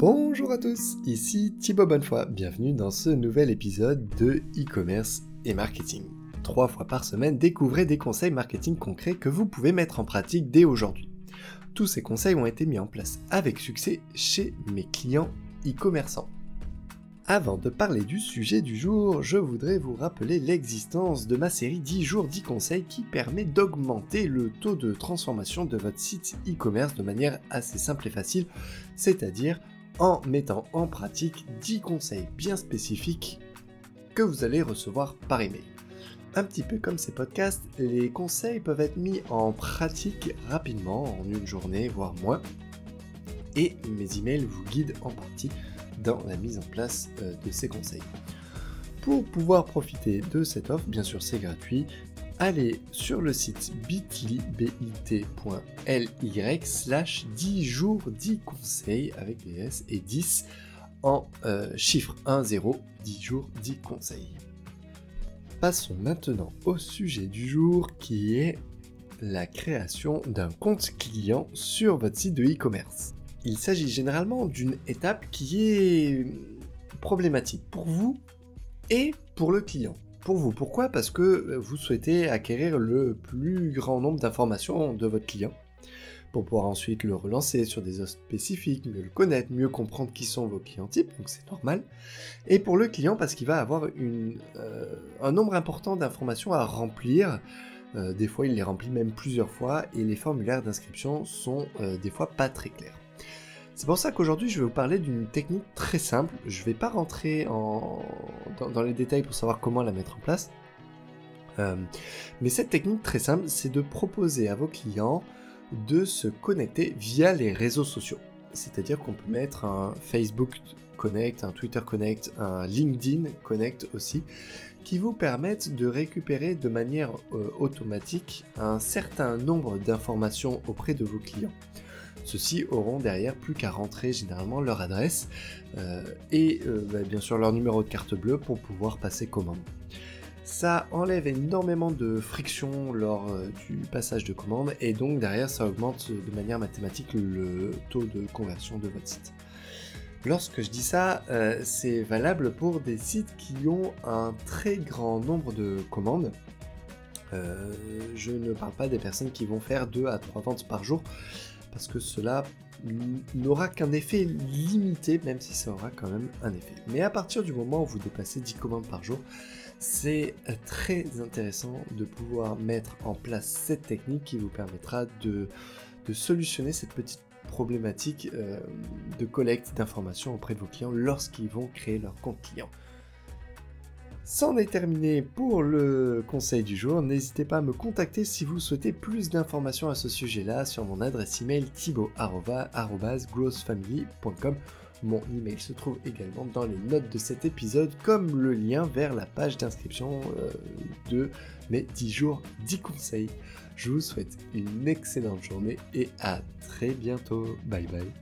Bonjour à tous, ici Thibaut Bonnefoy, bienvenue dans ce nouvel épisode de e-commerce et marketing. Trois fois par semaine, découvrez des conseils marketing concrets que vous pouvez mettre en pratique dès aujourd'hui. Tous ces conseils ont été mis en place avec succès chez mes clients e-commerçants. Avant de parler du sujet du jour, je voudrais vous rappeler l'existence de ma série 10 jours 10 conseils qui permet d'augmenter le taux de transformation de votre site e-commerce de manière assez simple et facile, c'est-à-dire en mettant en pratique 10 conseils bien spécifiques que vous allez recevoir par email. Un petit peu comme ces podcasts, les conseils peuvent être mis en pratique rapidement, en une journée, voire moins, et mes emails vous guident en partie dans la mise en place euh, de ces conseils. Pour pouvoir profiter de cette offre, bien sûr c'est gratuit, allez sur le site bit.ly slash 10 jours 10 conseils avec les S et 10 en chiffre 1 0 10 jours 10 conseils. Passons maintenant au sujet du jour qui est la création d'un compte client sur votre site de e-commerce il s'agit généralement d'une étape qui est problématique pour vous et pour le client. Pour vous, pourquoi? Parce que vous souhaitez acquérir le plus grand nombre d'informations de votre client pour pouvoir ensuite le relancer sur des offres spécifiques, mieux le connaître, mieux comprendre qui sont vos clients types, donc c'est normal. Et pour le client, parce qu'il va avoir euh, un nombre important d'informations à remplir. Euh, des fois, il les remplit même plusieurs fois et les formulaires d'inscription sont euh, des fois pas très clairs. C'est pour ça qu'aujourd'hui je vais vous parler d'une technique très simple. Je ne vais pas rentrer dans, les détails pour savoir comment la mettre en place. Euh, mais cette technique très simple, c'est de proposer à vos clients de se connecter via les réseaux sociaux. C'est-à-dire qu'on peut mettre un Facebook Connect, un Twitter Connect, un LinkedIn Connect aussi, qui vous permettent de récupérer de manière euh, automatique un certain nombre d'informations auprès de vos clients. Ceux-ci auront derrière plus qu'à rentrer généralement leur adresse euh, et euh, bah, bien sûr leur numéro de carte bleue pour pouvoir passer commande. Ça enlève énormément de friction lors euh, du passage de commande et donc derrière ça augmente de manière mathématique le taux de conversion de votre site. Lorsque je dis ça, c'est valable pour des sites qui ont un très grand nombre de commandes. je ne parle pas des personnes qui vont faire 2 à 3 ventes par jour parce que cela n'aura qu'un effet limité, même si ça aura quand même un effet. Mais à partir du moment où vous dépassez 10 commandes par jour, c'est très intéressant de pouvoir mettre en place cette technique qui vous permettra de, solutionner cette petite problématique euh, de collecte d'informations auprès de vos clients lorsqu'ils vont créer leur compte client. C'en est terminé pour le conseil du jour. N'hésitez pas à me contacter si vous souhaitez plus d'informations à ce sujet-là sur mon adresse email thibaut.growthfamily.com. Mon email se trouve également dans les notes de cet épisode, comme le lien vers la page d'inscription euh, de mes 10 jours 10 conseils. Je vous souhaite une excellente journée et à très bientôt. Bye bye.